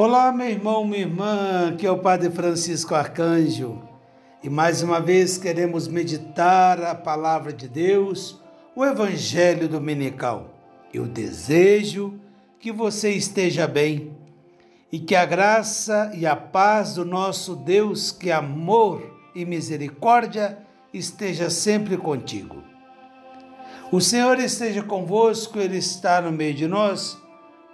Olá, meu irmão, minha irmã, que é o Padre Francisco Arcanjo. E mais uma vez queremos meditar a palavra de Deus, o Evangelho Dominical. Eu desejo que você esteja bem e que a graça e a paz do nosso Deus, que é amor e misericórdia, esteja sempre contigo. O Senhor esteja convosco, Ele está no meio de nós.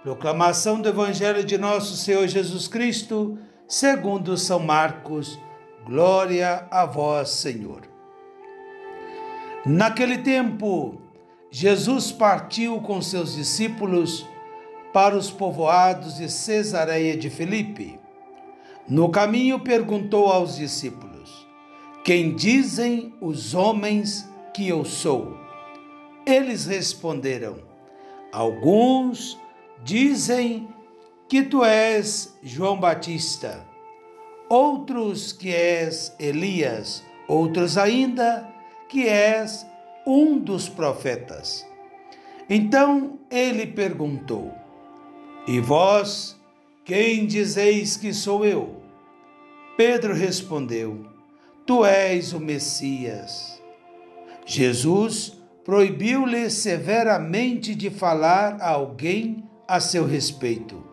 Proclamação do Evangelho de nosso Senhor Jesus Cristo, segundo São Marcos. Glória a vós, Senhor. Naquele tempo, Jesus partiu com seus discípulos para os povoados de Cesareia de Filipe. No caminho perguntou aos discípulos: Quem dizem os homens que eu sou? Eles responderam: Alguns Dizem que tu és João Batista, outros que és Elias, outros ainda que és um dos profetas. Então ele perguntou: E vós, quem dizeis que sou eu? Pedro respondeu: Tu és o Messias. Jesus proibiu-lhe severamente de falar a alguém a seu respeito.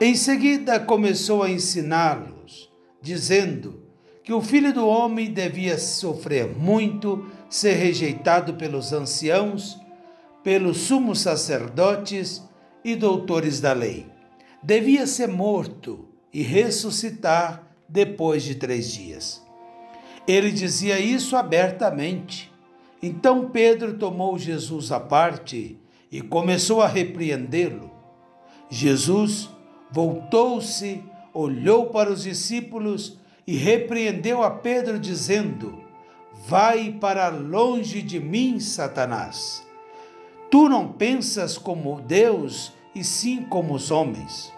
Em seguida começou a ensiná-los, dizendo que o filho do homem devia sofrer muito, ser rejeitado pelos anciãos, pelos sumos sacerdotes e doutores da lei. Devia ser morto e ressuscitar depois de três dias. Ele dizia isso abertamente. Então Pedro tomou Jesus à parte e começou a repreendê-lo. Jesus voltou-se, olhou para os discípulos e repreendeu a Pedro, dizendo: Vai para longe de mim, Satanás. Tu não pensas como Deus, e sim como os homens.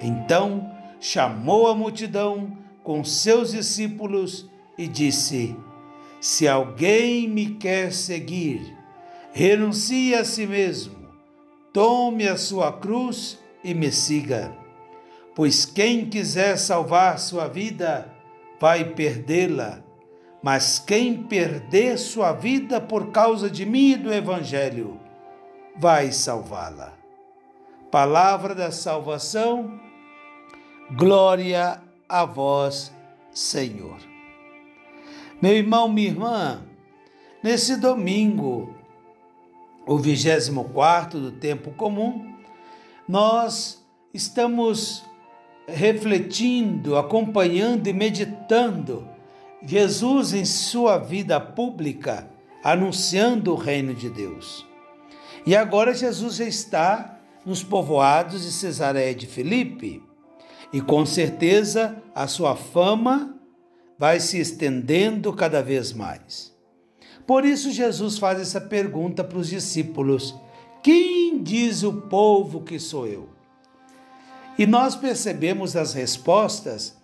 Então chamou a multidão com seus discípulos e disse: Se alguém me quer seguir, renuncie a si mesmo, tome a sua cruz e me siga. Pois quem quiser salvar sua vida, vai perdê-la. Mas quem perder sua vida por causa de mim e do Evangelho, vai salvá-la. Palavra da salvação, glória a vós, Senhor. Meu irmão, minha irmã, nesse domingo, o 24 do tempo comum, nós estamos refletindo, acompanhando e meditando Jesus em sua vida pública, anunciando o reino de Deus. E agora Jesus já está nos povoados de Cesareia de Filipe, e com certeza a sua fama vai se estendendo cada vez mais. Por isso, Jesus faz essa pergunta para os discípulos: Quem diz o povo que sou eu? E nós percebemos as respostas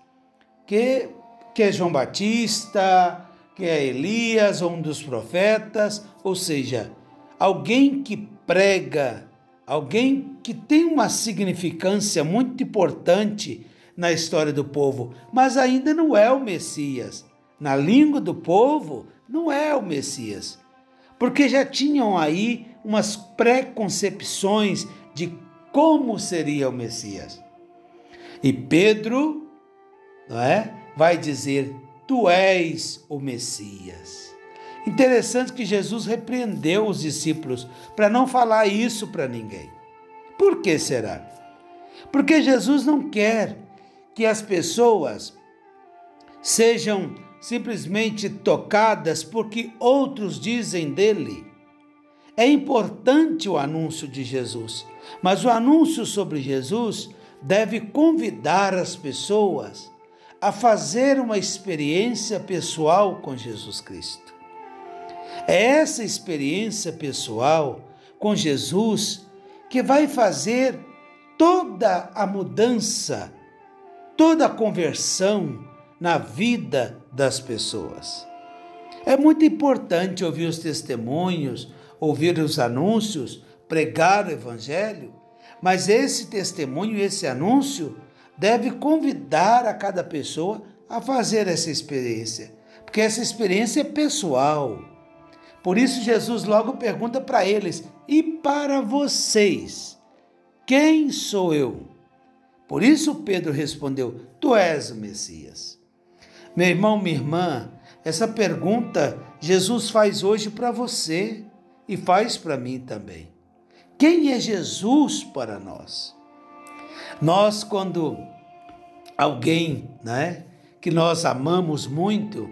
que, que é João Batista, que é Elias, um dos profetas, ou seja, alguém que prega, alguém que tem uma significância muito importante na história do povo, mas ainda não é o Messias. Na língua do povo, não é o Messias, porque já tinham aí umas preconcepções de como seria o Messias. E Pedro, não é, vai dizer: Tu és o Messias. Interessante que Jesus repreendeu os discípulos para não falar isso para ninguém. Por que será? Porque Jesus não quer que as pessoas sejam simplesmente tocadas porque outros dizem dele. É importante o anúncio de Jesus, mas o anúncio sobre Jesus deve convidar as pessoas a fazer uma experiência pessoal com Jesus Cristo. É essa experiência pessoal com Jesus que vai fazer toda a mudança, toda a conversão na vida das pessoas. É muito importante ouvir os testemunhos, ouvir os anúncios, pregar o Evangelho, Mas esse testemunho, esse anúncio, deve convidar a cada pessoa a fazer essa experiência, porque essa experiência é pessoal. Por isso, Jesus logo pergunta para eles: e para vocês, quem sou eu? Por isso, Pedro respondeu: Tu és o Messias. Meu irmão, minha irmã, essa pergunta Jesus faz hoje para você e faz para mim também. Quem é Jesus para nós? Nós, quando alguém né, que nós amamos muito,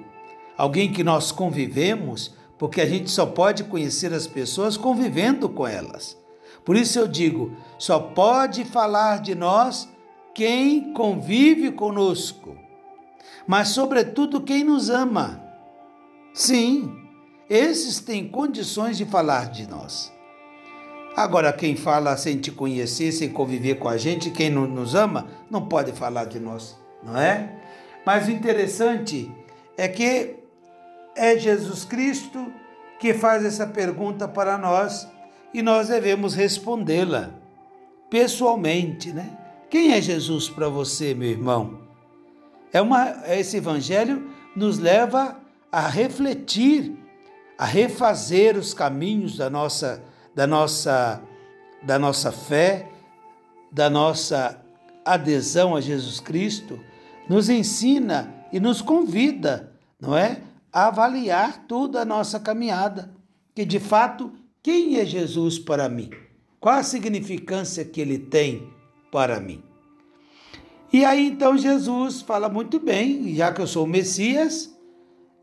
alguém que nós convivemos, porque a gente só pode conhecer as pessoas convivendo com elas. Por isso eu digo: só pode falar de nós quem convive conosco, mas, sobretudo, quem nos ama. Sim, esses têm condições de falar de nós. Agora, quem fala sem te conhecer, sem conviver com a gente, quem não nos ama, não pode falar de nós, não é? Mas o interessante é que é Jesus Cristo que faz essa pergunta para nós e nós devemos respondê-la pessoalmente, né? Quem é Jesus para você, meu irmão? É uma, esse evangelho nos leva a refletir, a refazer os caminhos da nossa, da nossa, da nossa fé, da nossa adesão a Jesus Cristo, nos ensina e nos convida, não é? A avaliar toda a nossa caminhada, que de fato, quem é Jesus para mim? Qual a significância que ele tem para mim? E aí então Jesus fala muito bem, já que eu sou o Messias,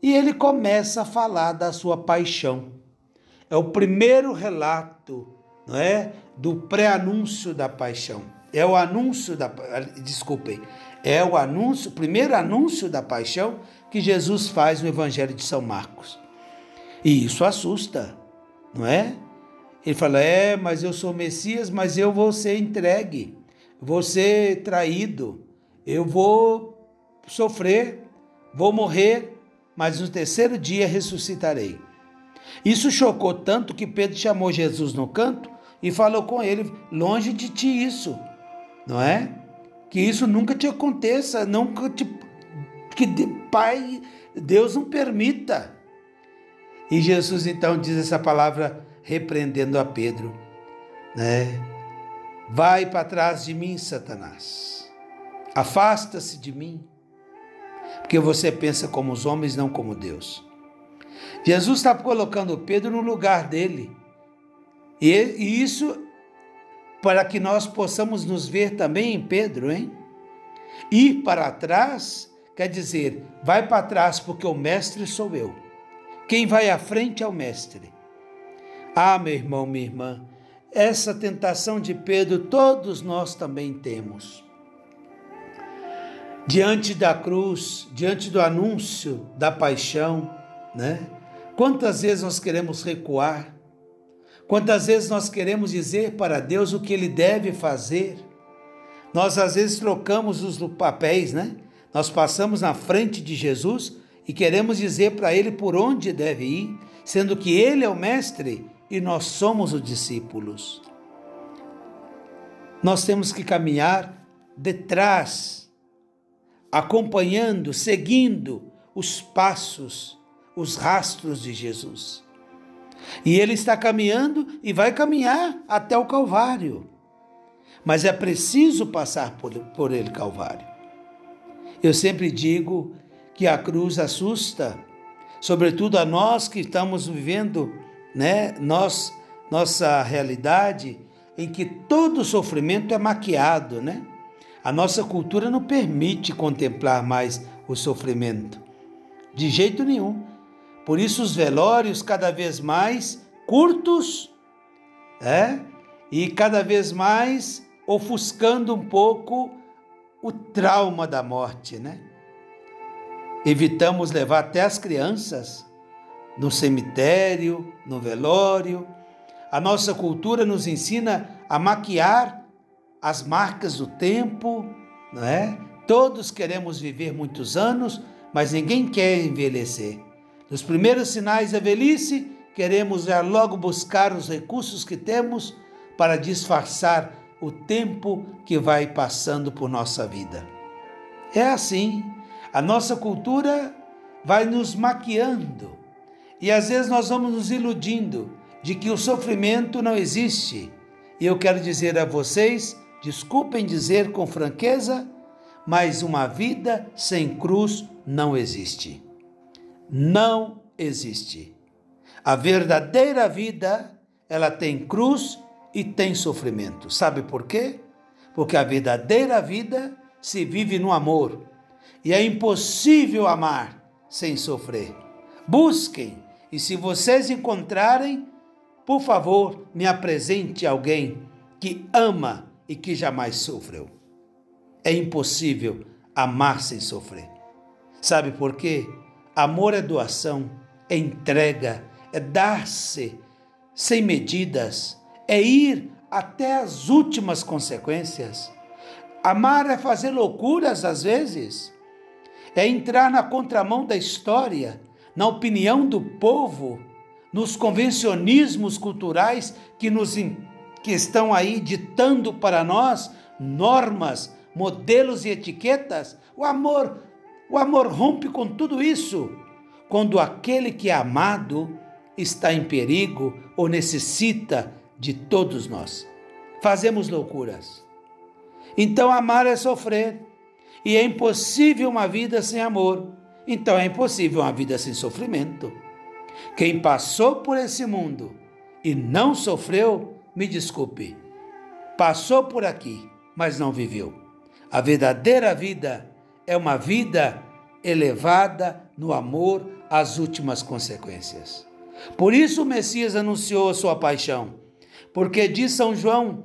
e ele começa a falar da sua paixão. É o primeiro relato, não é, do pré-anúncio da paixão. É o anúncio da, desculpem, é o anúncio, primeiro anúncio da paixão que Jesus faz no Evangelho de São Marcos. E isso assusta, não é? Ele fala: "É, mas eu sou Messias, mas eu vou ser entregue, vou ser traído, eu vou sofrer, vou morrer, mas no terceiro dia ressuscitarei. Isso chocou tanto que Pedro chamou Jesus no canto e falou com ele: longe de ti isso, não é? Que isso nunca te aconteça, nunca te. Que Pai, Deus não permita. E Jesus então diz essa palavra repreendendo a Pedro, né? Vai para trás de mim, Satanás. Afasta-se de mim porque você pensa como os homens, não como Deus. Jesus está colocando Pedro no lugar dele. E, e isso para que nós possamos nos ver também em Pedro, hein? Ir para trás quer dizer, vai para trás porque o mestre sou eu. Quem vai à frente é o mestre. Ah, meu irmão, minha irmã, essa tentação de Pedro todos nós também temos diante da cruz, diante do anúncio da paixão, né? Quantas vezes nós queremos recuar? Quantas vezes nós queremos dizer para Deus o que ele deve fazer? Nós às vezes trocamos os papéis, né? Nós passamos na frente de Jesus e queremos dizer para ele por onde deve ir, sendo que ele é o mestre e nós somos os discípulos. Nós temos que caminhar detrás acompanhando, seguindo os passos, os rastros de Jesus. E ele está caminhando e vai caminhar até o Calvário. Mas é preciso passar por, por ele Calvário. Eu sempre digo que a cruz assusta, sobretudo a nós que estamos vivendo, né, nós, nossa realidade em que todo sofrimento é maquiado, né? A nossa cultura não permite contemplar mais o sofrimento. De jeito nenhum. Por isso, os velórios cada vez mais curtos, é? E cada vez mais ofuscando um pouco o trauma da morte, né? Evitamos levar até as crianças no cemitério, no velório. A nossa cultura nos ensina a maquiar as marcas do tempo, não é? Todos queremos viver muitos anos, mas ninguém quer envelhecer. Nos primeiros sinais da velhice, queremos já logo buscar os recursos que temos para disfarçar o tempo que vai passando por nossa vida. É assim, a nossa cultura vai nos maquiando e às vezes nós vamos nos iludindo de que o sofrimento não existe. E eu quero dizer a vocês, desculpem dizer com franqueza, mas uma vida sem cruz não existe. Não existe. A verdadeira vida, ela tem cruz e tem sofrimento. Sabe por quê? Porque a verdadeira vida se vive no amor. E é impossível amar sem sofrer. Busquem, e se vocês encontrarem, por favor, me apresente alguém que ama e que jamais sofreu. É impossível amar sem sofrer. Sabe por quê? Amor é doação, é entrega, é dar-se sem medidas, é ir até as últimas consequências. Amar é fazer loucuras às vezes, é entrar na contramão da história, na opinião do povo, nos convencionismos culturais que nos que estão aí ditando para nós normas, modelos e etiquetas. O amor, o amor rompe com tudo isso quando aquele que é amado está em perigo ou necessita de todos nós. Fazemos loucuras. Então, amar é sofrer. E é impossível uma vida sem amor. Então, é impossível uma vida sem sofrimento. Quem passou por esse mundo e não sofreu, me desculpe, passou por aqui, mas não viveu. A verdadeira vida é uma vida elevada no amor às últimas consequências. Por isso o Messias anunciou a sua paixão porque diz São João: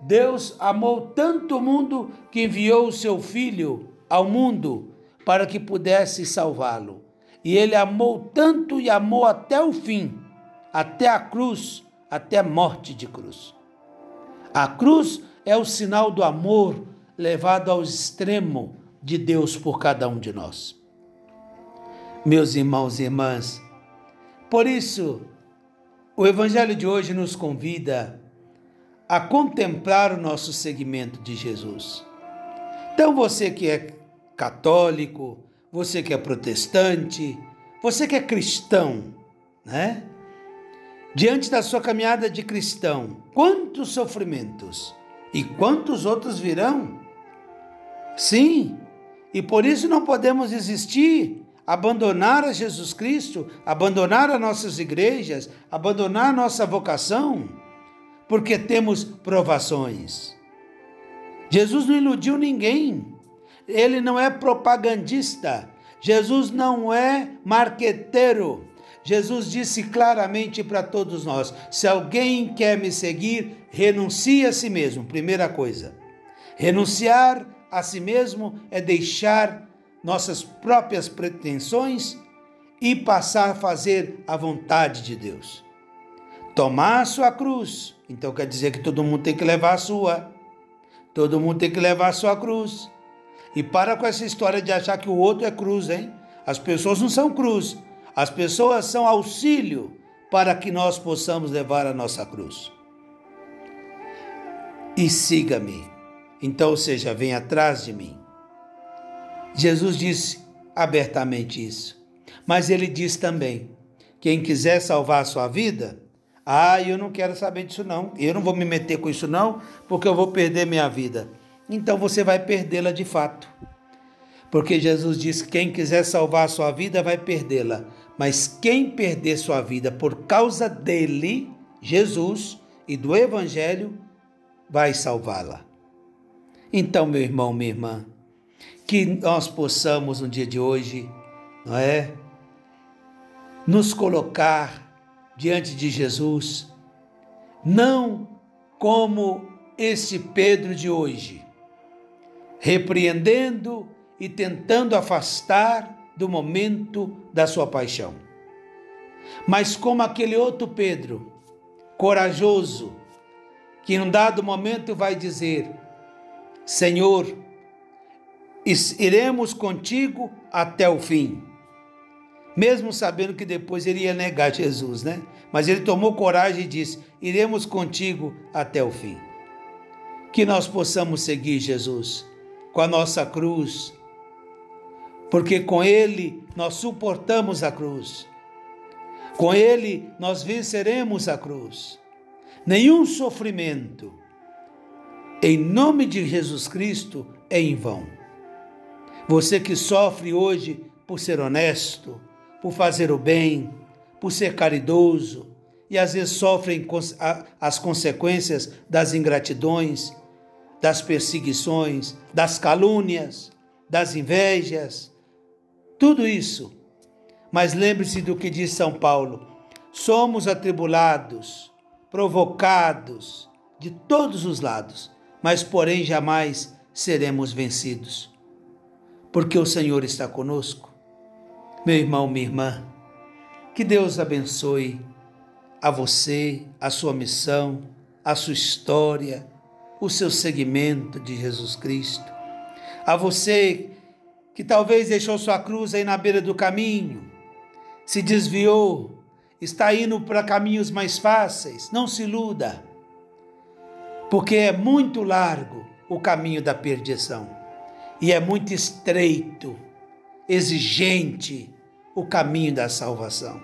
Deus amou tanto o mundo que enviou o seu Filho ao mundo para que pudesse salvá-lo. E ele amou tanto e amou até o fim, até a cruz, até a morte de cruz. A cruz é o sinal do amor levado ao extremo de Deus por cada um de nós. Meus irmãos e irmãs, por isso, o Evangelho de hoje nos convida a contemplar o nosso segmento de Jesus. Então, você que é católico, você que é protestante, você que é cristão, né? Diante da sua caminhada de cristão, quantos sofrimentos e quantos outros virão? Sim, e por isso não podemos existir abandonar a Jesus Cristo, abandonar as nossas igrejas, abandonar nossa vocação, porque temos provações. Jesus não iludiu ninguém. Ele não é propagandista. Jesus não é marqueteiro. Jesus disse claramente para todos nós: se alguém quer me seguir, renuncie a si mesmo. Primeira coisa. Renunciar a si mesmo é deixar nossas próprias pretensões e passar a fazer a vontade de Deus. Tomar a sua cruz, então quer dizer que todo mundo tem que levar a sua. Todo mundo tem que levar a sua cruz. E para com essa história de achar que o outro é cruz, hein? As pessoas não são cruz. As pessoas são auxílio para que nós possamos levar a nossa cruz. E siga-me. Então, ou seja, vem atrás de mim. Jesus disse abertamente isso. Mas ele diz também: quem quiser salvar a sua vida, ah, eu não quero saber disso não. Eu não vou me meter com isso não, porque eu vou perder minha vida. Então você vai perdê-la de fato. Porque Jesus disse: quem quiser salvar a sua vida vai perdê-la. Mas quem perder sua vida por causa dele, Jesus e do Evangelho, vai salvá-la. Então, meu irmão, minha irmã, que nós possamos no dia de hoje, não é? Nos colocar diante de Jesus, não como esse Pedro de hoje, repreendendo e tentando afastar do momento da sua paixão, mas como aquele outro Pedro, corajoso, que em um dado momento vai dizer: Senhor, iremos contigo até o fim. Mesmo sabendo que depois ele ia negar Jesus, né? Mas ele tomou coragem e disse: Iremos contigo até o fim. que nós possamos seguir Jesus com a nossa cruz, porque com Ele nós suportamos a cruz, com Ele nós venceremos a cruz. Nenhum sofrimento, em nome de Jesus Cristo, é em vão. Você que sofre hoje por ser honesto, por fazer o bem, por ser caridoso, e às vezes sofrem as consequências das ingratidões, das perseguições, das calúnias, das invejas, tudo isso. Mas lembre-se do que diz São Paulo: somos atribulados, provocados de todos os lados, mas porém jamais seremos vencidos, porque o Senhor está conosco. Meu irmão, minha irmã, que Deus abençoe a você, a sua missão, a sua história o seu seguimento de Jesus Cristo. A você que talvez deixou sua cruz aí na beira do caminho, se desviou, está indo para caminhos mais fáceis, não se iluda, porque é muito largo o caminho da perdição e é muito estreito, exigente o caminho da salvação.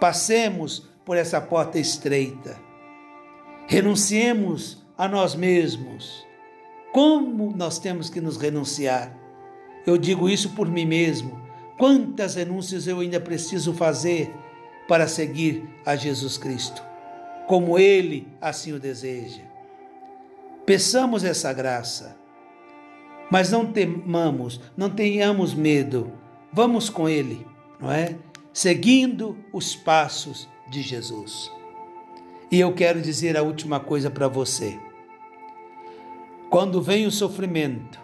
Passemos por essa porta estreita, renunciemos a nós mesmos. Como nós temos que nos renunciar? Eu digo isso por mim mesmo. Quantas renúncias eu ainda preciso fazer para seguir a Jesus Cristo, como Ele assim o deseja. Peçamos essa graça, mas não temamos, não tenhamos medo. Vamos com Ele, não é? Seguindo os passos de Jesus. E eu quero dizer a última coisa para você. Quando vem o sofrimento,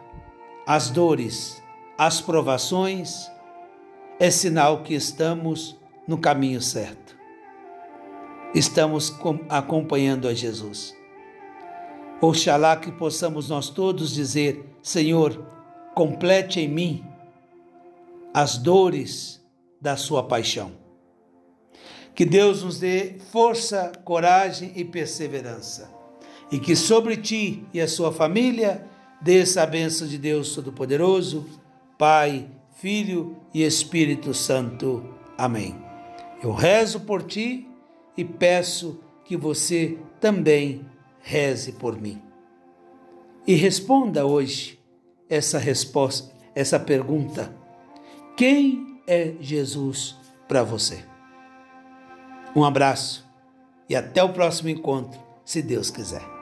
as dores, as provações, é sinal que estamos no caminho certo. Estamos acompanhando a Jesus. Oxalá que possamos nós todos dizer: Senhor, complete em mim as dores da Sua paixão. Que Deus nos dê força, coragem e perseverança. E que sobre ti e a sua família desça a bênção de Deus Todo-Poderoso, Pai, Filho e Espírito Santo. Amém. Eu rezo por ti e peço que você também reze por mim. E responda hoje essa resposta, essa pergunta: quem é Jesus para você? Um abraço e até o próximo encontro, se Deus quiser.